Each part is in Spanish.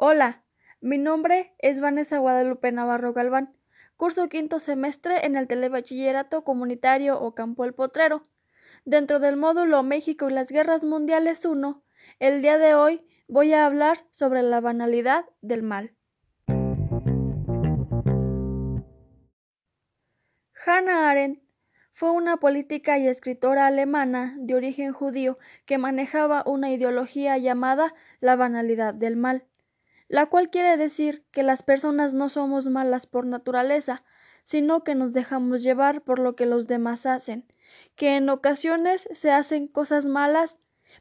Hola, mi nombre es Vanessa Guadalupe Navarro Galván. Curso quinto semestre en el Telebachillerato Comunitario o Campo El Potrero. Dentro del módulo México y las Guerras Mundiales 1, el día de hoy voy a hablar sobre la banalidad del mal. Hannah Arendt fue una política y escritora alemana de origen judío que manejaba una ideología llamada la banalidad del mal la cual quiere decir que las personas no somos malas por naturaleza, sino que nos dejamos llevar por lo que los demás hacen, que en ocasiones se hacen cosas malas,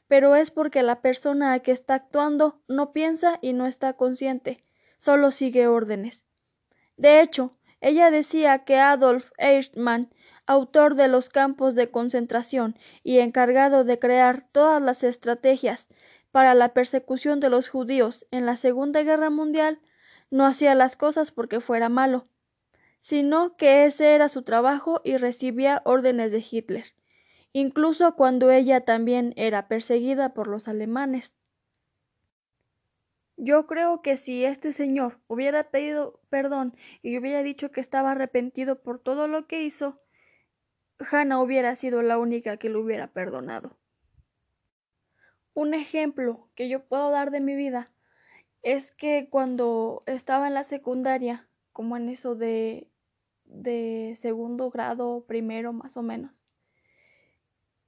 pero es porque la persona que está actuando no piensa y no está consciente, solo sigue órdenes. De hecho, ella decía que Adolf Eichmann, autor de los campos de concentración y encargado de crear todas las estrategias para la persecución de los judíos en la Segunda Guerra Mundial, no hacía las cosas porque fuera malo, sino que ese era su trabajo y recibía órdenes de Hitler, incluso cuando ella también era perseguida por los alemanes. Yo creo que si este señor hubiera pedido perdón y hubiera dicho que estaba arrepentido por todo lo que hizo, Hannah hubiera sido la única que lo hubiera perdonado. Un ejemplo que yo puedo dar de mi vida es que cuando estaba en la secundaria, como en eso de, de segundo grado, primero más o menos,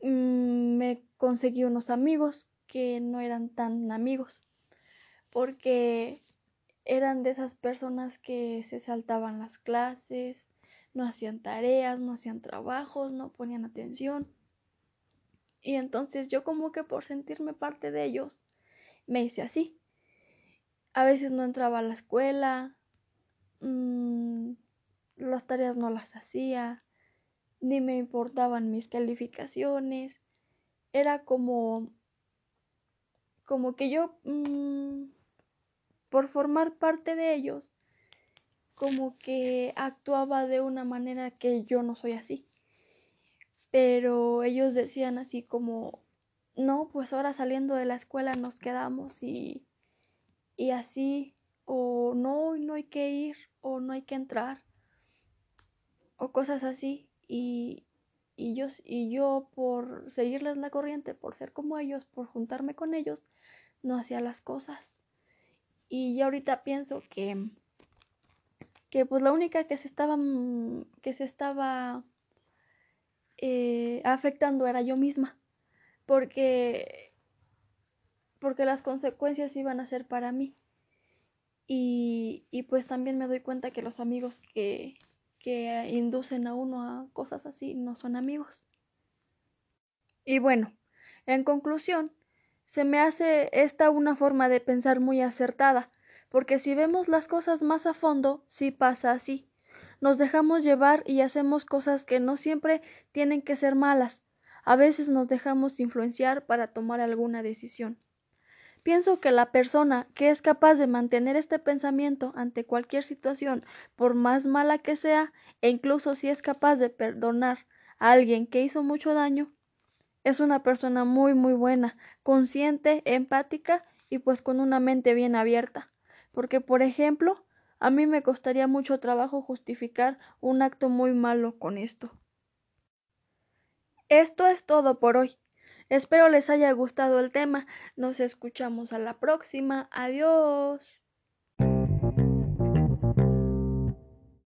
mm, me conseguí unos amigos que no eran tan amigos, porque eran de esas personas que se saltaban las clases, no hacían tareas, no hacían trabajos, no ponían atención. Y entonces yo como que por sentirme parte de ellos, me hice así. A veces no entraba a la escuela, mm, las tareas no las hacía, ni me importaban mis calificaciones. Era como, como que yo, mm, por formar parte de ellos, como que actuaba de una manera que yo no soy así pero ellos decían así como, no, pues ahora saliendo de la escuela nos quedamos y, y así, o no, no hay que ir, o no hay que entrar, o cosas así, y, y, yo, y yo por seguirles la corriente, por ser como ellos, por juntarme con ellos, no hacía las cosas. Y yo ahorita pienso que, que pues la única que se estaba, que se estaba eh, afectando era yo misma, porque, porque las consecuencias iban a ser para mí. Y, y pues también me doy cuenta que los amigos que, que inducen a uno a cosas así no son amigos. Y bueno, en conclusión, se me hace esta una forma de pensar muy acertada, porque si vemos las cosas más a fondo, sí pasa así nos dejamos llevar y hacemos cosas que no siempre tienen que ser malas. A veces nos dejamos influenciar para tomar alguna decisión. Pienso que la persona que es capaz de mantener este pensamiento ante cualquier situación, por más mala que sea, e incluso si es capaz de perdonar a alguien que hizo mucho daño, es una persona muy muy buena, consciente, empática y pues con una mente bien abierta. Porque, por ejemplo, a mí me costaría mucho trabajo justificar un acto muy malo con esto. Esto es todo por hoy. Espero les haya gustado el tema. Nos escuchamos a la próxima. Adiós.